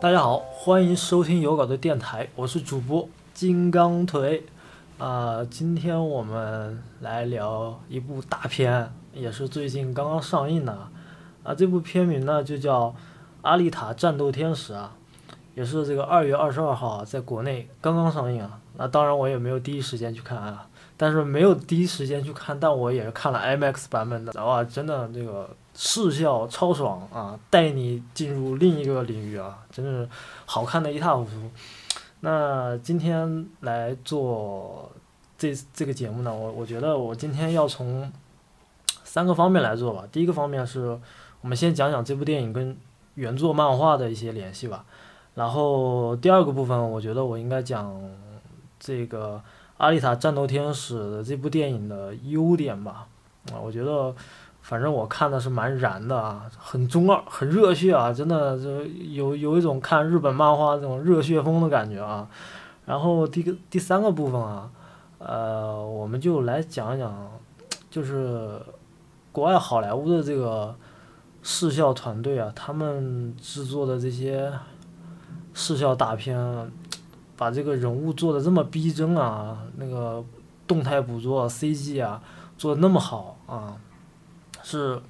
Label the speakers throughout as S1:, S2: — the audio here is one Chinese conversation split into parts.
S1: 大家好，欢迎收听有稿的电台，我是主播金刚腿。啊、今天我们来聊一部大片，也是最近刚刚上映的。啊，这部片名呢就叫《阿丽塔：战斗天使》啊，也是这个二月二十二号啊，在国内刚刚上映啊。那当然我也没有第一时间去看啊，但是没有第一时间去看，但我也是看了 IMAX 版本的。哇，真的这个视效超爽啊，带你进入另一个领域啊，真是好看的一塌糊涂。那今天来做这这个节目呢，我我觉得我今天要从三个方面来做吧。第一个方面是我们先讲讲这部电影跟原作漫画的一些联系吧。然后第二个部分，我觉得我应该讲这个《阿丽塔：战斗天使》的这部电影的优点吧。啊，我觉得反正我看的是蛮燃的啊，很中二，很热血啊，真的就有有一种看日本漫画这种热血风的感觉啊。然后第第三个部分啊，呃，我们就来讲一讲，就是国外好莱坞的这个视效团队啊，他们制作的这些视效大片，把这个人物做的这么逼真啊，那个动态捕捉 CG 啊，做的那么好啊，是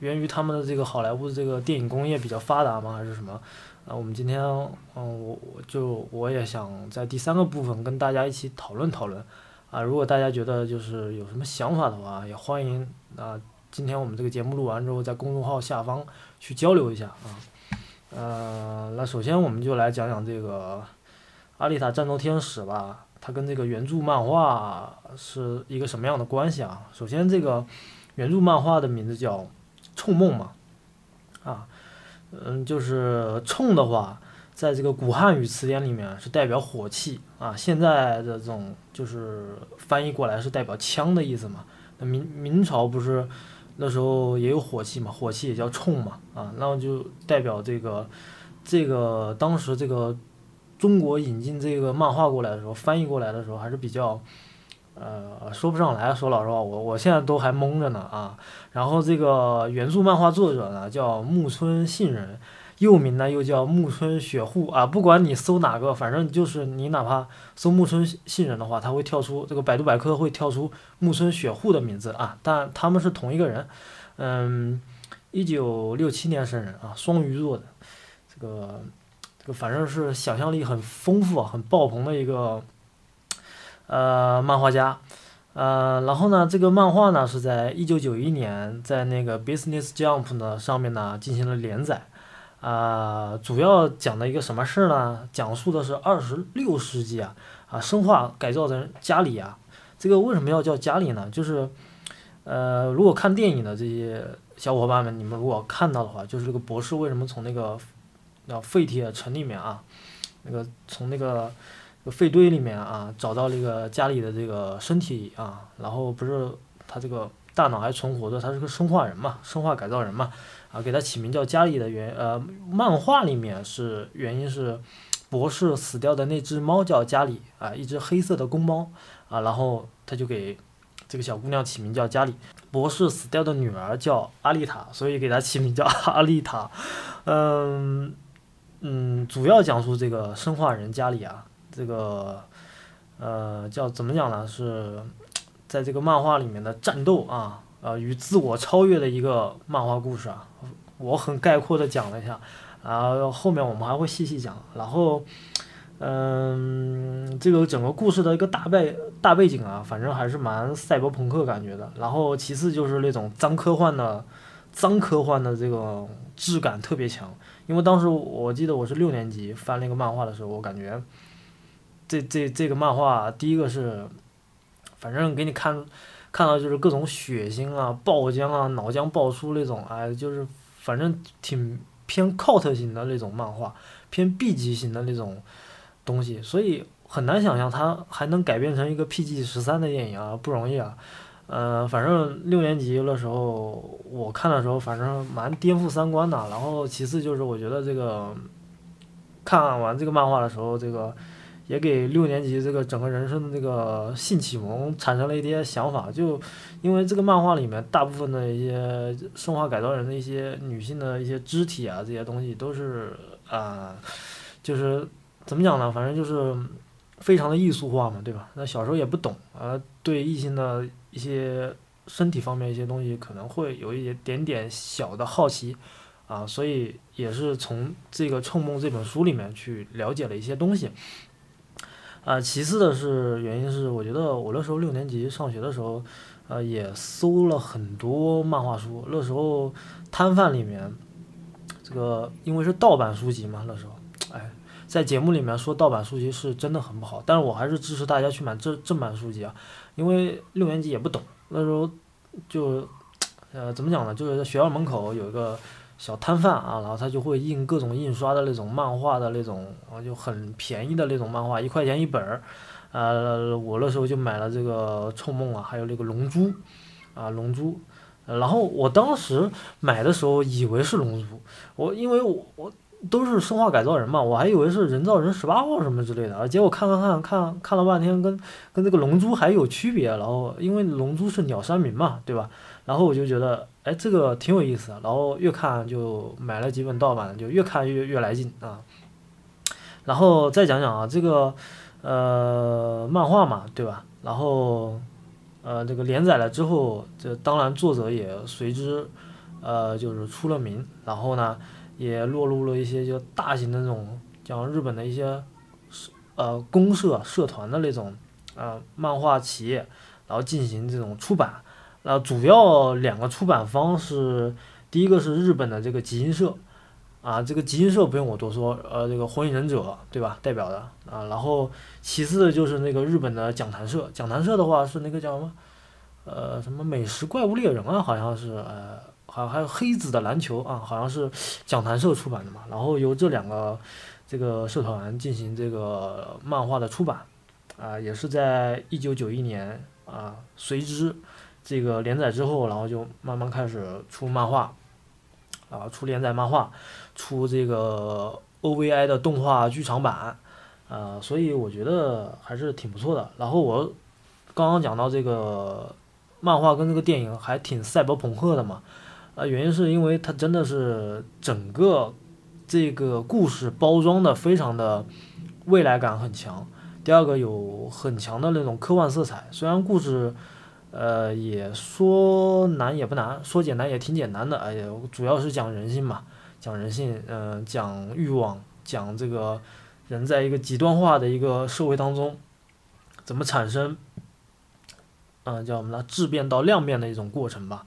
S1: 源于他们的这个好莱坞的这个电影工业比较发达吗？还是什么？啊，我们今天，嗯，我我就我也想在第三个部分跟大家一起讨论讨论，啊，如果大家觉得就是有什么想法的话，也欢迎啊，今天我们这个节目录完之后，在公众号下方去交流一下啊，呃，那首先我们就来讲讲这个《阿丽塔：战斗天使》吧，它跟这个原著漫画是一个什么样的关系啊？首先，这个原著漫画的名字叫《冲梦》嘛，啊。嗯，就是冲的话，在这个古汉语词典里面是代表火气啊。现在的这种就是翻译过来是代表枪的意思嘛。那明明朝不是那时候也有火器嘛，火器也叫冲嘛啊，然后就代表这个这个当时这个中国引进这个漫画过来的时候，翻译过来的时候还是比较。呃，说不上来，说老实话，我我现在都还懵着呢啊。然后这个原著漫画作者呢叫木村信人，又名呢又叫木村雪户啊。不管你搜哪个，反正就是你哪怕搜木村信人的话，他会跳出这个百度百科会跳出木村雪户的名字啊。但他们是同一个人，嗯，一九六七年生人啊，双鱼座的，这个这个反正是想象力很丰富、很爆棚的一个。呃，漫画家，呃，然后呢，这个漫画呢是在一九九一年在那个 Business Jump 呢上面呢进行了连载，啊，主要讲的一个什么事儿呢？讲述的是二十六世纪啊，啊，生化改造人加里啊，这个为什么要叫加里呢？就是，呃，如果看电影的这些小伙伴们，你们如果看到的话，就是这个博士为什么从那个叫废铁城里面啊，那个从那个。废堆里面啊，找到了一个家里的这个身体啊，然后不是他这个大脑还存活着，他是个生化人嘛，生化改造人嘛，啊，给他起名叫家里的原呃，漫画里面是原因是博士死掉的那只猫叫家里啊，一只黑色的公猫啊，然后他就给这个小姑娘起名叫家里，博士死掉的女儿叫阿丽塔，所以给他起名叫阿丽塔，嗯嗯，主要讲述这个生化人家里啊。这个，呃，叫怎么讲呢？是在这个漫画里面的战斗啊，呃，与自我超越的一个漫画故事啊。我很概括的讲了一下，啊，后面我们还会细细讲。然后，嗯，这个整个故事的一个大背大背景啊，反正还是蛮赛博朋克感觉的。然后其次就是那种脏科幻的，脏科幻的这个质感特别强。因为当时我记得我是六年级翻那个漫画的时候，我感觉。这这这个漫画，第一个是，反正给你看，看到就是各种血腥啊、爆浆啊、脑浆爆出那种，哎，就是反正挺偏 cult 型的那种漫画，偏 B 级型的那种东西，所以很难想象它还能改编成一个 PG 十三的电影啊，不容易啊。呃，反正六年级的时候我看的时候，反正蛮颠覆三观的。然后其次就是我觉得这个看完这个漫画的时候，这个。也给六年级这个整个人生的这个性启蒙产生了一些想法。就因为这个漫画里面大部分的一些生化改造人的一些女性的一些肢体啊，这些东西都是啊，就是怎么讲呢？反正就是非常的艺术化嘛，对吧？那小时候也不懂啊，对异性的一些身体方面一些东西可能会有一点点点小的好奇。啊，所以也是从这个《冲梦》这本书里面去了解了一些东西。啊，其次的是原因是，我觉得我那时候六年级上学的时候，呃，也搜了很多漫画书。那时候摊贩里面，这个因为是盗版书籍嘛，那时候，哎，在节目里面说盗版书籍是真的很不好，但是我还是支持大家去买正正版书籍啊，因为六年级也不懂，那时候就，呃，怎么讲呢？就是在学校门口有一个。小摊贩啊，然后他就会印各种印刷的那种漫画的那种，啊，就很便宜的那种漫画，一块钱一本儿，呃，我那时候就买了这个《臭梦》啊，还有那个《龙珠》，啊，《龙珠》，然后我当时买的时候以为是《龙珠》，我因为我我都是生化改造人嘛，我还以为是人造人十八号什么之类的，结果看看看看看了半天，跟跟这个《龙珠》还有区别，然后因为《龙珠》是鸟山明嘛，对吧？然后我就觉得，哎，这个挺有意思的。然后越看就买了几本盗版，就越看越越来劲啊。然后再讲讲啊，这个呃漫画嘛，对吧？然后呃这个连载了之后，这当然作者也随之呃就是出了名。然后呢，也落入了一些就大型的那种，像日本的一些社呃公社社团的那种呃漫画企业，然后进行这种出版。啊主要两个出版方是，第一个是日本的这个集英社，啊，这个集英社不用我多说，呃，这个火影忍者对吧，代表的啊，然后其次就是那个日本的讲谈社，讲谈社的话是那个叫什么，呃，什么美食怪物猎人啊，好像是，呃，好像还有黑子的篮球啊，好像是讲谈社出版的嘛，然后由这两个这个社团进行这个漫画的出版，啊，也是在一九九一年啊，随之。这个连载之后，然后就慢慢开始出漫画，啊，出连载漫画，出这个 OVI 的动画剧场版，啊，所以我觉得还是挺不错的。然后我刚刚讲到这个漫画跟这个电影还挺赛博朋克的嘛，啊，原因是因为它真的是整个这个故事包装的非常的未来感很强。第二个有很强的那种科幻色彩，虽然故事。呃，也说难也不难，说简单也挺简单的。哎呀，主要是讲人性嘛，讲人性，嗯，讲欲望，讲这个人在一个极端化的一个社会当中，怎么产生，嗯，叫什么呢？质变到量变的一种过程吧。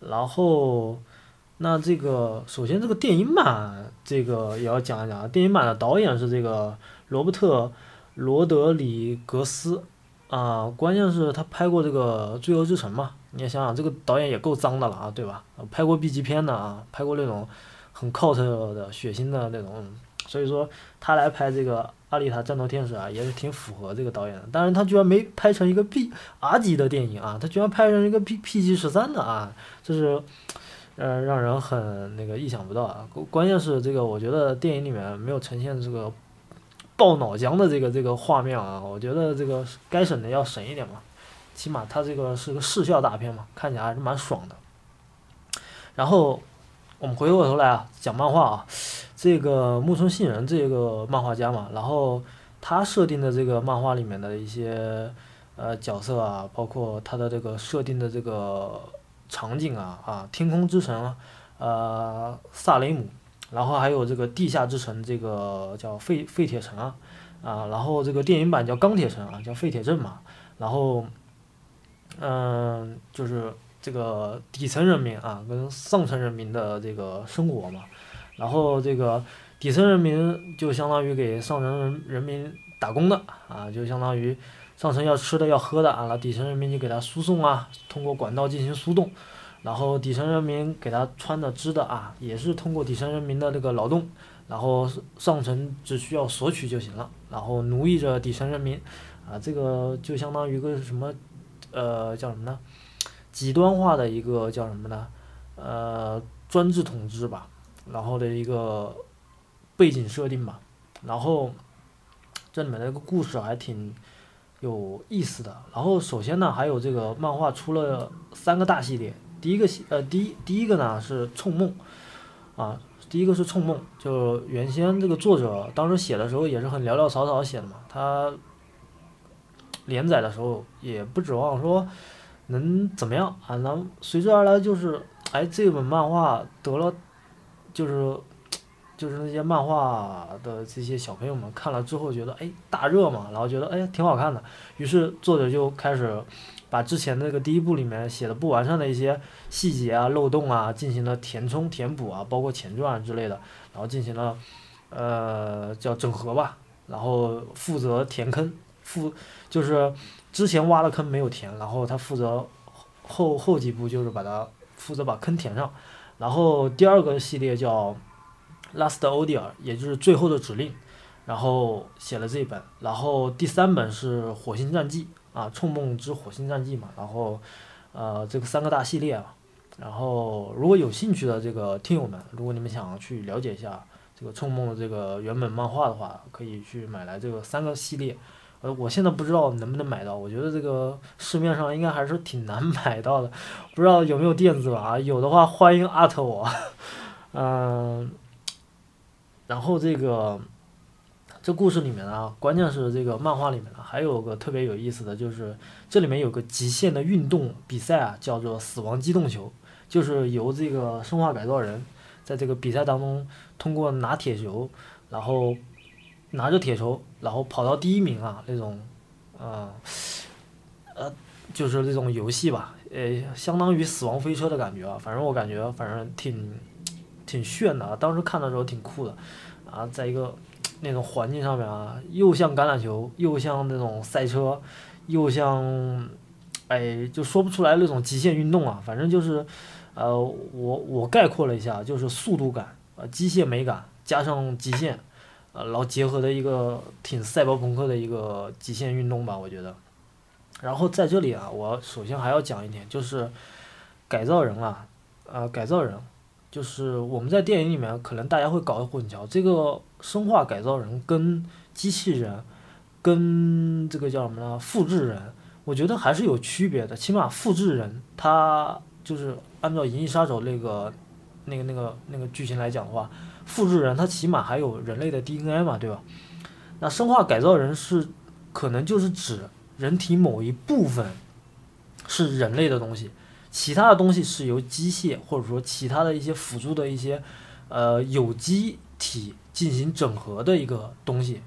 S1: 然后，那这个首先这个电影版这个也要讲一讲，电影版的导演是这个罗伯特·罗德里格斯。啊，关键是他拍过这个《罪恶之城》嘛？你也想想，这个导演也够脏的了啊，对吧？拍过 B 级片的啊，拍过那种很 cult 的血腥的那种，所以说他来拍这个《阿丽塔：战斗天使》啊，也是挺符合这个导演的。但是他居然没拍成一个 B R 级的电影啊，他居然拍成一个 P P G 十三的啊，这是呃让人很那个意想不到啊。关键是这个，我觉得电影里面没有呈现这个。爆脑浆的这个这个画面啊，我觉得这个该省的要省一点嘛，起码它这个是个视效大片嘛，看起来还是蛮爽的。然后我们回过头来啊，讲漫画啊，这个木村信人这个漫画家嘛，然后他设定的这个漫画里面的一些呃角色啊，包括他的这个设定的这个场景啊啊，天空之城，呃，萨雷姆。然后还有这个地下之城，这个叫废废铁城啊，啊，然后这个电影版叫钢铁城啊，叫废铁镇嘛。然后，嗯，就是这个底层人民啊，跟上层人民的这个生活嘛。然后这个底层人民就相当于给上层人人民打工的啊，就相当于上层要吃的要喝的啊，那底层人民就给他输送啊，通过管道进行输送。然后底层人民给他穿的织的啊，也是通过底层人民的那个劳动，然后上层只需要索取就行了，然后奴役着底层人民，啊，这个就相当于个什么，呃，叫什么呢？极端化的一个叫什么呢？呃，专制统治吧，然后的一个背景设定吧，然后这里面的一个故事还挺有意思的。然后首先呢，还有这个漫画出了三个大系列，第一个系呃第一第一个呢是《冲梦》，啊，第一个是《冲梦》，就原先这个作者当时写的时候也是很潦潦草草写的嘛，他连载的时候也不指望说能怎么样啊，能随之而来就是哎这本漫画得了就是。就是那些漫画的这些小朋友们看了之后觉得哎大热嘛，然后觉得哎挺好看的，于是作者就开始把之前那个第一部里面写的不完善的一些细节啊、漏洞啊进行了填充、填补啊，包括前传之类的，然后进行了呃叫整合吧，然后负责填坑，负就是之前挖了坑没有填，然后他负责后后几部就是把它负责把坑填上，然后第二个系列叫。Last Order，也就是最后的指令，然后写了这一本，然后第三本是《火星战记》啊，《冲梦之火星战记》嘛，然后呃这个三个大系列啊，然后如果有兴趣的这个听友们，如果你们想去了解一下这个《冲梦》的这个原本漫画的话，可以去买来这个三个系列，呃，我现在不知道能不能买到，我觉得这个市面上应该还是挺难买到的，不知道有没有电子版啊？有的话欢迎艾特我，嗯。然后这个，这故事里面呢，关键是这个漫画里面呢，还有个特别有意思的就是，这里面有个极限的运动比赛啊，叫做死亡机动球，就是由这个生化改造人在这个比赛当中，通过拿铁球，然后拿着铁球，然后跑到第一名啊，那种，呃，呃，就是这种游戏吧，呃，相当于死亡飞车的感觉啊，反正我感觉，反正挺。挺炫的啊，当时看的时候挺酷的，啊，在一个那种环境上面啊，又像橄榄球，又像那种赛车，又像，哎，就说不出来那种极限运动啊，反正就是，呃，我我概括了一下，就是速度感，呃，机械美感加上极限，呃，然后结合的一个挺赛博朋克的一个极限运动吧，我觉得。然后在这里啊，我首先还要讲一点，就是改造人啊，呃，改造人。就是我们在电影里面，可能大家会搞混淆，这个生化改造人跟机器人，跟这个叫什么呢？复制人，我觉得还是有区别的。起码复制人，他就是按照《银翼杀手》那个、那个、那个、那个剧情来讲的话，复制人他起码还有人类的 DNA 嘛，对吧？那生化改造人是可能就是指人体某一部分是人类的东西。其他的东西是由机械或者说其他的一些辅助的一些，呃，有机体进行整合的一个东西，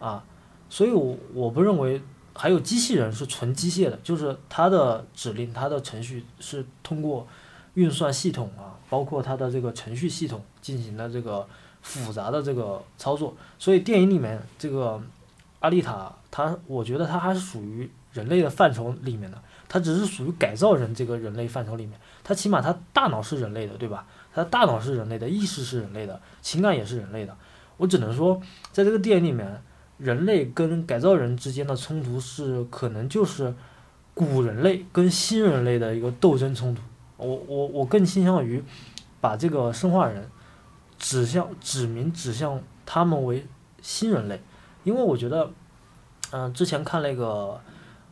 S1: 啊，所以我我不认为还有机器人是纯机械的，就是它的指令、它的程序是通过运算系统啊，包括它的这个程序系统进行的这个复杂的这个操作。所以电影里面这个阿丽塔，它我觉得它还是属于人类的范畴里面的。它只是属于改造人这个人类范畴里面，它起码它大脑是人类的，对吧？它大脑是人类的，意识是人类的，情感也是人类的。我只能说，在这个电影里面，人类跟改造人之间的冲突是可能就是古人类跟新人类的一个斗争冲突。我我我更倾向于把这个生化人指向指明指向他们为新人类，因为我觉得，嗯，之前看那个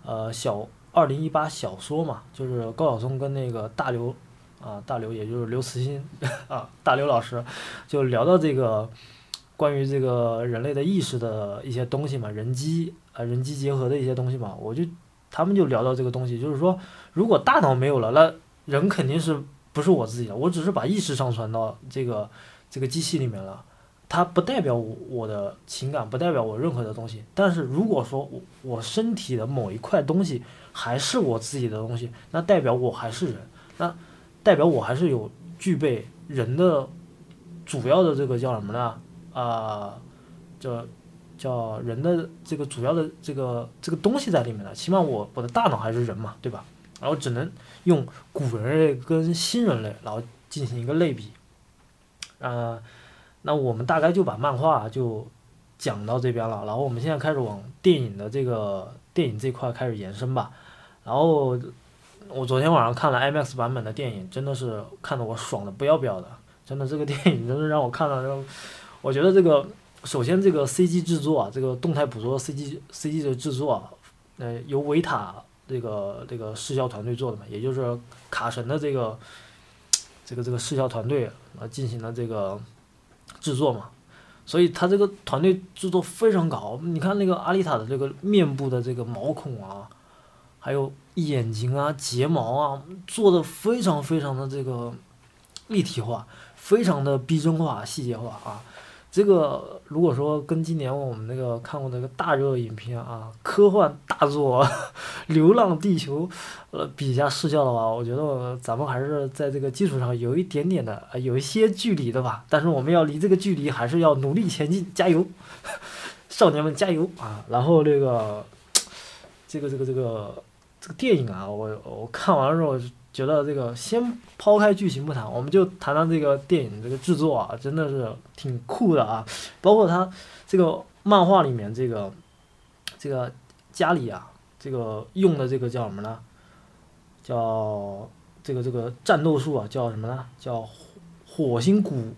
S1: 呃小。二零一八小说嘛，就是高晓松跟那个大刘，啊大刘也就是刘慈欣 啊大刘老师，就聊到这个关于这个人类的意识的一些东西嘛，人机啊人机结合的一些东西嘛，我就他们就聊到这个东西，就是说如果大脑没有了，那人肯定是不是我自己的，我只是把意识上传到这个这个机器里面了。它不代表我我的情感，不代表我任何的东西。但是如果说我我身体的某一块东西还是我自己的东西，那代表我还是人，那代表我还是有具备人的主要的这个叫什么呢？啊，叫叫人的这个主要的这个这个东西在里面的。起码我我的大脑还是人嘛，对吧？然后只能用古人类跟新人类，然后进行一个类比，啊。那我们大概就把漫画就讲到这边了，然后我们现在开始往电影的这个电影这块开始延伸吧。然后我昨天晚上看了 IMAX 版本的电影，真的是看得我爽的不要不要的，真的这个电影真的让我看了，我觉得这个首先这个 CG 制作啊，这个动态捕捉 CG CG 的制作啊，呃，由维塔这个这个视效团队做的嘛，也就是卡神的这个这个这个视效团队啊进行了这个制作嘛，所以他这个团队制作非常高。你看那个阿丽塔的这个面部的这个毛孔啊，还有眼睛啊、睫毛啊，做的非常非常的这个立体化，非常的逼真化、细节化啊。这个如果说跟今年我们那个看过那个大热影片啊，科幻大作《流浪地球》呃比一下视效的话，我觉得咱们还是在这个基础上有一点点的有一些距离的吧。但是我们要离这个距离还是要努力前进，加油，少年们加油啊！然后这个这个这个这个这个电影啊，我我看完了之后。觉得这个先抛开剧情不谈，我们就谈谈这个电影这个制作啊，真的是挺酷的啊。包括他这个漫画里面这个这个家里啊，这个用的这个叫什么呢？叫这个这个战斗术啊，叫什么呢？叫火星鼓，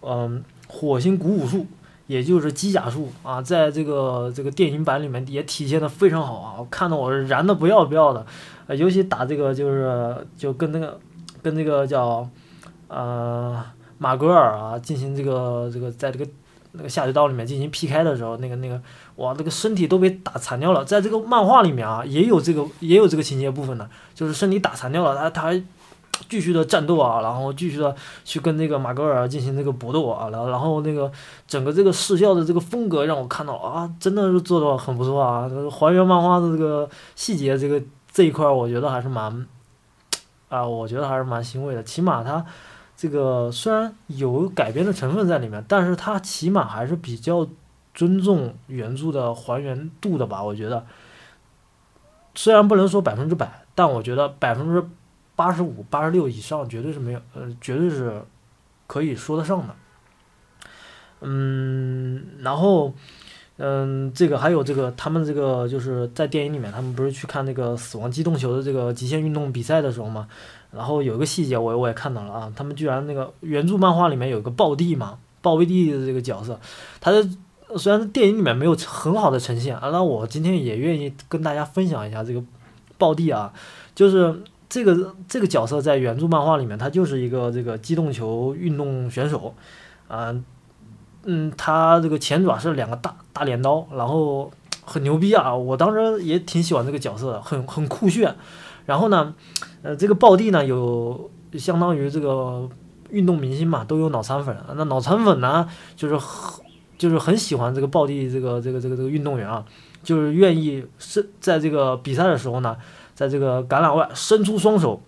S1: 嗯，火星鼓舞术，也就是机甲术啊，在这个这个电影版里面也体现的非常好啊，看的我燃的不要不要的。呃，尤其打这个就是就跟那个跟那个叫呃马格尔啊进行这个这个在这个那个下水道里面进行 PK 的时候，那个那个哇，那个身体都被打残掉了。在这个漫画里面啊，也有这个也有这个情节部分的，就是身体打残掉了，他他还继续的战斗啊，然后继续的去跟那个马格尔进行这个搏斗啊，然后然后那个整个这个视效的这个风格让我看到啊，真的是做的很不错啊，还原漫画的这个细节这个。这一块我觉得还是蛮，啊，我觉得还是蛮欣慰的。起码它这个虽然有改编的成分在里面，但是它起码还是比较尊重原著的还原度的吧。我觉得，虽然不能说百分之百，但我觉得百分之八十五、八十六以上绝对是没有，呃，绝对是可以说得上的。嗯，然后。嗯，这个还有这个，他们这个就是在电影里面，他们不是去看那个《死亡机动球》的这个极限运动比赛的时候嘛？然后有一个细节，我我也看到了啊，他们居然那个原著漫画里面有个暴帝嘛，暴威帝的这个角色，他的虽然电影里面没有很好的呈现啊，那我今天也愿意跟大家分享一下这个暴帝啊，就是这个这个角色在原著漫画里面，他就是一个这个机动球运动选手，啊。嗯，他这个前爪是两个大大镰刀，然后很牛逼啊！我当时也挺喜欢这个角色的，很很酷炫。然后呢，呃，这个暴弟呢有相当于这个运动明星嘛，都有脑残粉。那脑残粉呢，就是很就是很喜欢这个暴弟这个这个这个这个运动员啊，就是愿意是在这个比赛的时候呢，在这个橄榄外伸出双手，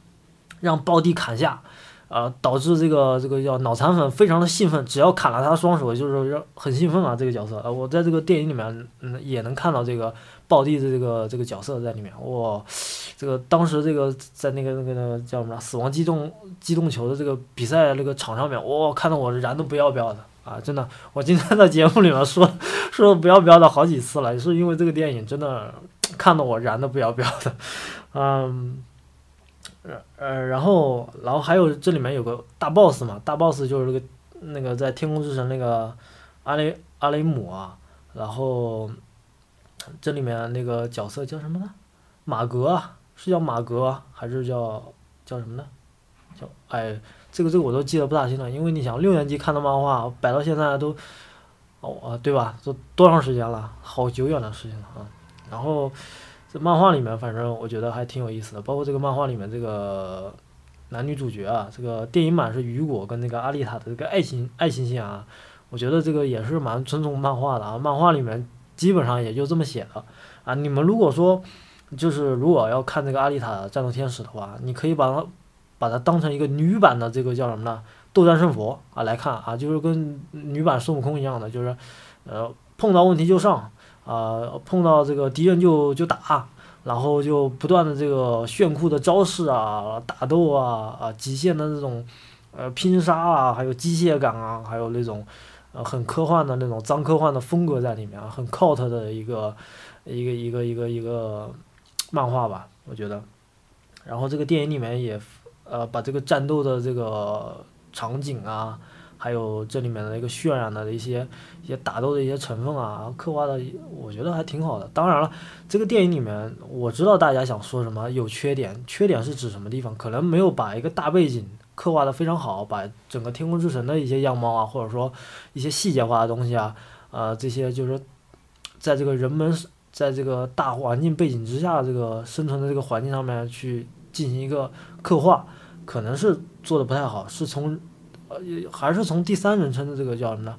S1: 让暴帝砍下。啊，导致这个这个叫脑残粉非常的兴奋，只要砍了他双手，就是很兴奋啊。这个角色，啊，我在这个电影里面，嗯，也能看到这个暴弟的这个这个角色在里面。哇，这个当时这个在那个那个那个叫什么死亡机动机动球的这个比赛那个场上面，哇，看到我燃的不要不要的啊！真的，我今天在节目里面说 说不要不要的好几次了，也是因为这个电影真的看到我燃的不要不要的，嗯。呃，然后，然后还有这里面有个大 boss 嘛，大 boss 就是那个那个在天空之城那个阿雷阿雷姆啊，然后这里面那个角色叫什么呢？马格是叫马格还是叫叫什么呢？叫哎，这个这个我都记得不大清了，因为你想六年级看的漫画摆到现在都哦啊对吧？都多长时间了？好久远的事情了啊，然后。这漫画里面，反正我觉得还挺有意思的，包括这个漫画里面这个男女主角啊，这个电影版是雨果跟那个阿丽塔的这个爱情爱情线啊，我觉得这个也是蛮尊重漫画的啊。漫画里面基本上也就这么写的啊。你们如果说就是如果要看这个阿丽塔战斗天使的话，你可以把它把它当成一个女版的这个叫什么呢？斗战胜佛啊来看啊，就是跟女版孙悟空一样的，就是呃碰到问题就上。呃，碰到这个敌人就就打，然后就不断的这个炫酷的招式啊，打斗啊，啊，极限的那种，呃，拼杀啊，还有机械感啊，还有那种，呃，很科幻的那种脏科幻的风格在里面，很 cult 的一个一个一个一个一个漫画吧，我觉得。然后这个电影里面也，呃，把这个战斗的这个场景啊，还有这里面的一个渲染的一些一些打斗的一些成分啊，刻画的我觉得还挺好的。当然了，这个电影里面我知道大家想说什么有缺点，缺点是指什么地方？可能没有把一个大背景刻画的非常好，把整个天空之城的一些样貌啊，或者说一些细节化的东西啊，呃，这些就是在这个人们在这个大环境背景之下这个生存的这个环境上面去进行一个刻画。可能是做的不太好，是从，呃，还是从第三人称的这个叫什么呢？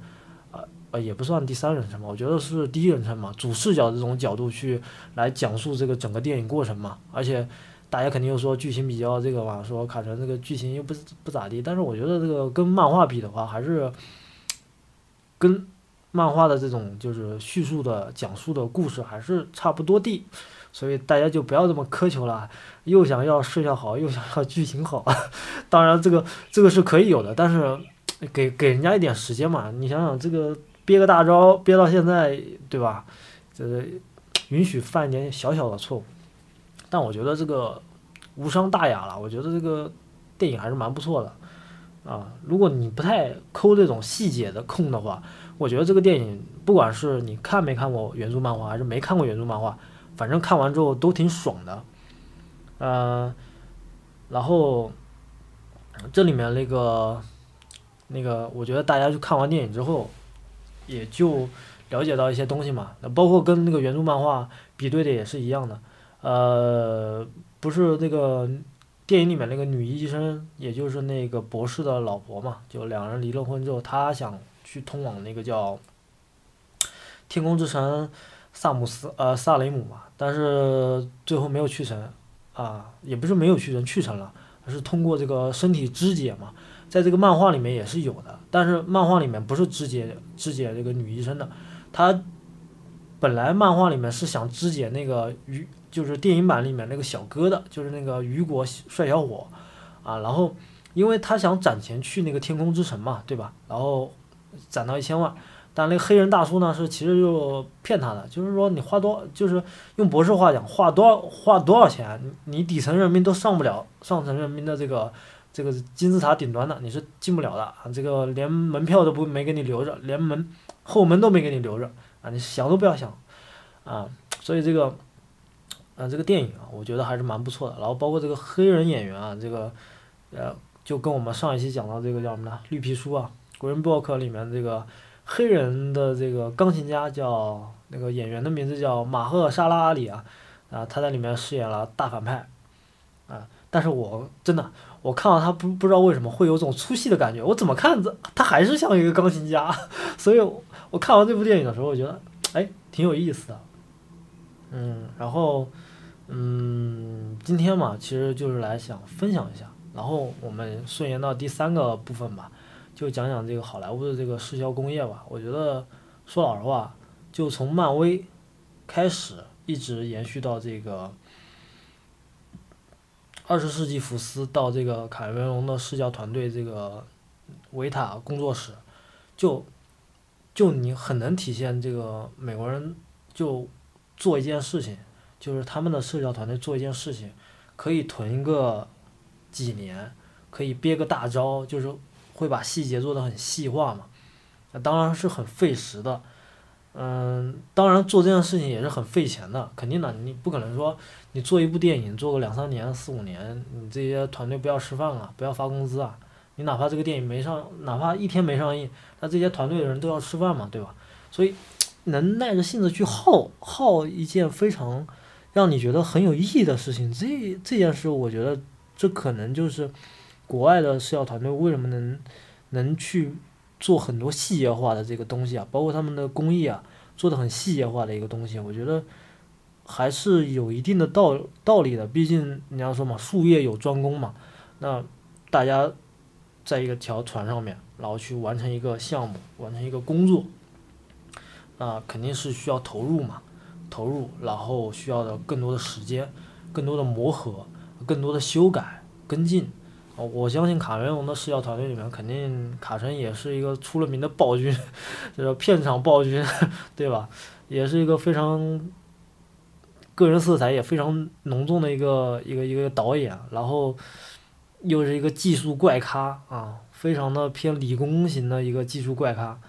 S1: 呃，也不算第三人称吧，我觉得是第一人称嘛，主视角这种角度去来讲述这个整个电影过程嘛。而且大家肯定又说剧情比较这个嘛，说卡神这个剧情又不不咋地，但是我觉得这个跟漫画比的话，还是跟漫画的这种就是叙述的讲述的故事还是差不多的。所以大家就不要这么苛求了，又想要视效好，又想要剧情好，当然这个这个是可以有的，但是给给人家一点时间嘛。你想想这个憋个大招憋到现在，对吧？这个允许犯一点小小的错误，但我觉得这个无伤大雅了。我觉得这个电影还是蛮不错的啊。如果你不太抠这种细节的空的话，我觉得这个电影不管是你看没看过原著漫画，还是没看过原著漫画。反正看完之后都挺爽的，嗯，然后这里面那个那个，我觉得大家去看完电影之后，也就了解到一些东西嘛。包括跟那个原著漫画比对的也是一样的，呃，不是那个电影里面那个女医生，也就是那个博士的老婆嘛，就两人离了婚之后，她想去通往那个叫天空之城。萨姆斯呃萨雷姆嘛，但是最后没有去成，啊，也不是没有去成，去成了，而是通过这个身体肢解嘛，在这个漫画里面也是有的，但是漫画里面不是肢解肢解这个女医生的，她本来漫画里面是想肢解那个雨，就是电影版里面那个小哥的，就是那个雨果帅小伙，啊，然后因为他想攒钱去那个天空之城嘛，对吧？然后攒到一千万。但那个黑人大叔呢，是其实就骗他的，就是说你花多，就是用博士话讲，花多少花多少钱，你底层人民都上不了上层人民的这个这个金字塔顶端的，你是进不了的啊！这个连门票都不没给你留着，连门后门都没给你留着啊！你想都不要想啊！所以这个啊，这个电影啊，我觉得还是蛮不错的。然后包括这个黑人演员啊，这个呃，就跟我们上一期讲到这个叫什么呢？绿皮书啊，《Green Book》里面这个。黑人的这个钢琴家叫那个演员的名字叫马赫沙拉阿里啊，啊，他在里面饰演了大反派，啊，但是我真的我看到他不不知道为什么会有种粗细的感觉，我怎么看这他还是像一个钢琴家，所以我看完这部电影的时候，我觉得哎挺有意思的，嗯，然后嗯今天嘛其实就是来想分享一下，然后我们顺延到第三个部分吧。就讲讲这个好莱坞的这个视效工业吧。我觉得说老实话，就从漫威开始，一直延续到这个二十世纪福斯，到这个卡梅隆的视效团队，这个维塔工作室，就就你很能体现这个美国人就做一件事情，就是他们的视效团队做一件事情，可以囤个几年，可以憋个大招，就是。会把细节做得很细化嘛？那当然是很费时的，嗯，当然做这件事情也是很费钱的，肯定的，你不可能说你做一部电影做个两三年、四五年，你这些团队不要吃饭啊，不要发工资啊，你哪怕这个电影没上，哪怕一天没上映，那这些团队的人都要吃饭嘛，对吧？所以能耐着性子去耗耗一件非常让你觉得很有意义的事情，这这件事，我觉得这可能就是。国外的视效团队为什么能能去做很多细节化的这个东西啊？包括他们的工艺啊，做的很细节化的一个东西，我觉得还是有一定的道道理的。毕竟你要说嘛，术业有专攻嘛，那大家在一个条船上面，然后去完成一个项目，完成一个工作，那肯定是需要投入嘛，投入，然后需要的更多的时间，更多的磨合，更多的修改跟进。我相信卡梅隆的视效团队里面，肯定卡神也是一个出了名的暴君，就是片场暴君，对吧？也是一个非常个人色彩也非常浓重的一个一个一个导演，然后又是一个技术怪咖啊，非常的偏理工型的一个技术怪咖，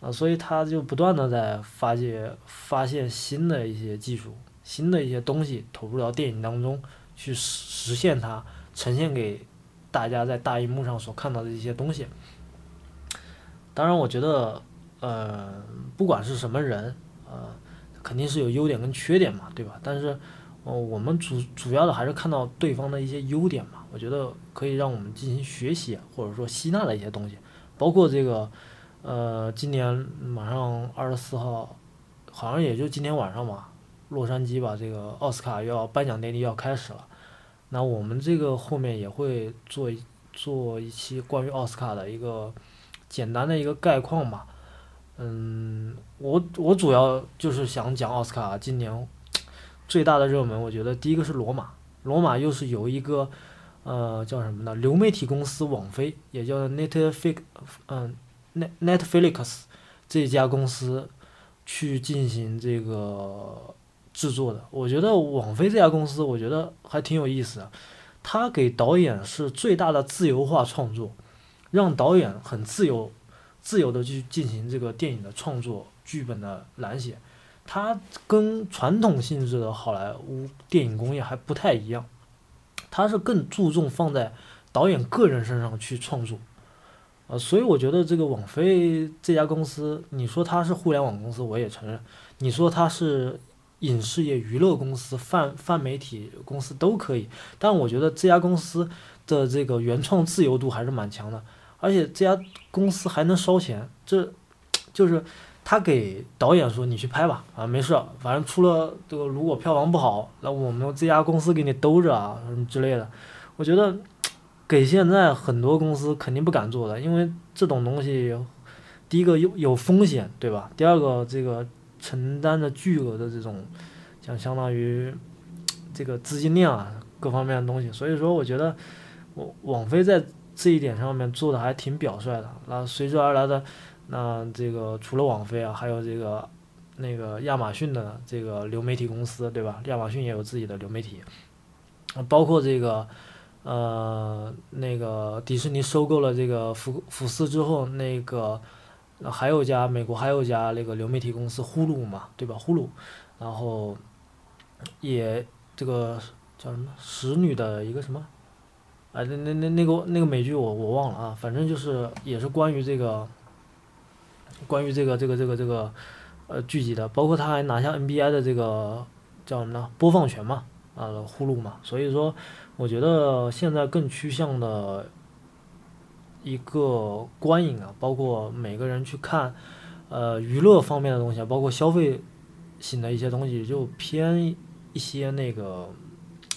S1: 啊，所以他就不断的在发现发现新的一些技术、新的一些东西投入到电影当中去实现它，呈现给大家在大荧幕上所看到的一些东西。当然，我觉得，呃，不管是什么人，呃，肯定是有优点跟缺点嘛，对吧？但是，哦，我们主主要的还是看到对方的一些优点嘛。我觉得可以让我们进行学习，或者说吸纳的一些东西，包括这个，呃，今年马上二十四号，好像也就今天晚上吧，洛杉矶吧，这个奥斯卡要颁奖典礼要开始了，那我们这个后面也会做做一期关于奥斯卡的一个简单的一个概况吧，嗯，我我主要就是想讲奥斯卡今年最大的热门，我觉得第一个是罗马，罗马又是有一个。呃，叫什么呢？流媒体公司网飞，也叫 Netflix，嗯，Net Netflix 这家公司去进行这个制作的。我觉得网飞这家公司，我觉得还挺有意思的。他给导演是最大的自由化创作，让导演很自由、自由的去进行这个电影的创作、剧本的蓝写。它跟传统性质的好莱坞电影工业还不太一样。他是更注重放在导演个人身上去创作，呃，所以我觉得这个网飞这家公司，你说它是互联网公司，我也承认；你说它是影视业娱乐公司、泛泛媒体公司都可以。但我觉得这家公司的这个原创自由度还是蛮强的，而且这家公司还能烧钱，这就是。他给导演说：“你去拍吧，啊，没事，反正出了这个，如果票房不好，那我们这家公司给你兜着啊，什么之类的。”我觉得，给现在很多公司肯定不敢做的，因为这种东西，第一个有有风险，对吧？第二个，这个承担着巨额的这种，像相当于这个资金链啊，各方面的东西。所以说，我觉得，我网飞在这一点上面做的还挺表率的。那随之而来的。那这个除了网飞啊，还有这个那个亚马逊的这个流媒体公司，对吧？亚马逊也有自己的流媒体，包括这个呃那个迪士尼收购了这个福福斯之后，那个还有一家美国还有一家那个流媒体公司呼噜嘛，对吧？呼噜，然后也这个叫什么使女的一个什么，啊那那那那个那个美剧我我忘了啊，反正就是也是关于这个。关于这个这个这个这个，呃，剧集的，包括他还拿下 NBA 的这个叫什么呢？播放权嘛，啊，呼噜嘛。所以说，我觉得现在更趋向的一个观影啊，包括每个人去看，呃，娱乐方面的东西啊，包括消费型的一些东西，就偏一些那个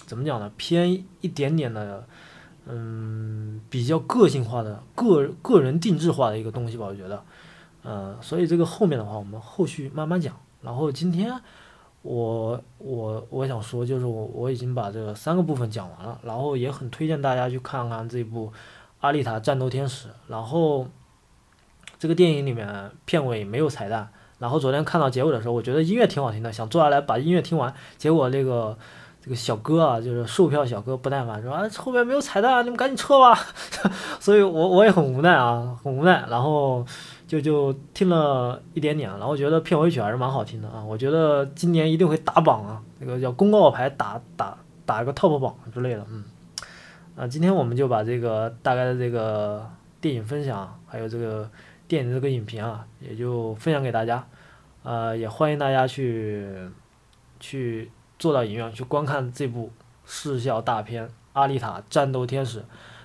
S1: 怎么讲呢？偏一点点的，嗯，比较个性化的、个个人定制化的一个东西吧，我觉得。嗯，所以这个后面的话，我们后续慢慢讲。然后今天我我我想说，就是我我已经把这个三个部分讲完了，然后也很推荐大家去看看这部《阿丽塔：战斗天使》。然后这个电影里面片尾没有彩蛋。然后昨天看到结尾的时候，我觉得音乐挺好听的，想坐下来把音乐听完。结果那个这个小哥啊，就是售票小哥不耐烦说啊，后面没有彩蛋，你们赶紧撤吧。所以我我也很无奈啊，很无奈。然后。就就听了一点点，然后觉得片尾曲还是蛮好听的啊！我觉得今年一定会打榜啊，那个叫公告牌打打打一个 top 榜之类的，嗯，啊，今天我们就把这个大概的这个电影分享，还有这个电影这个影评啊，也就分享给大家，呃，也欢迎大家去去坐到影院去观看这部视效大片《阿丽塔：战斗天使》。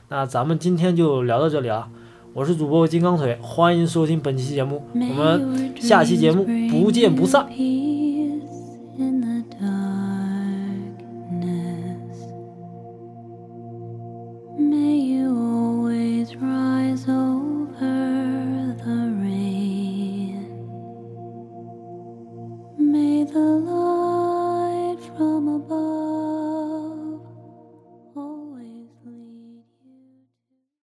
S1: 那咱们今天就聊到这里啊。我是主播金刚腿，欢迎收听本期节目，我们下期节目不见不散。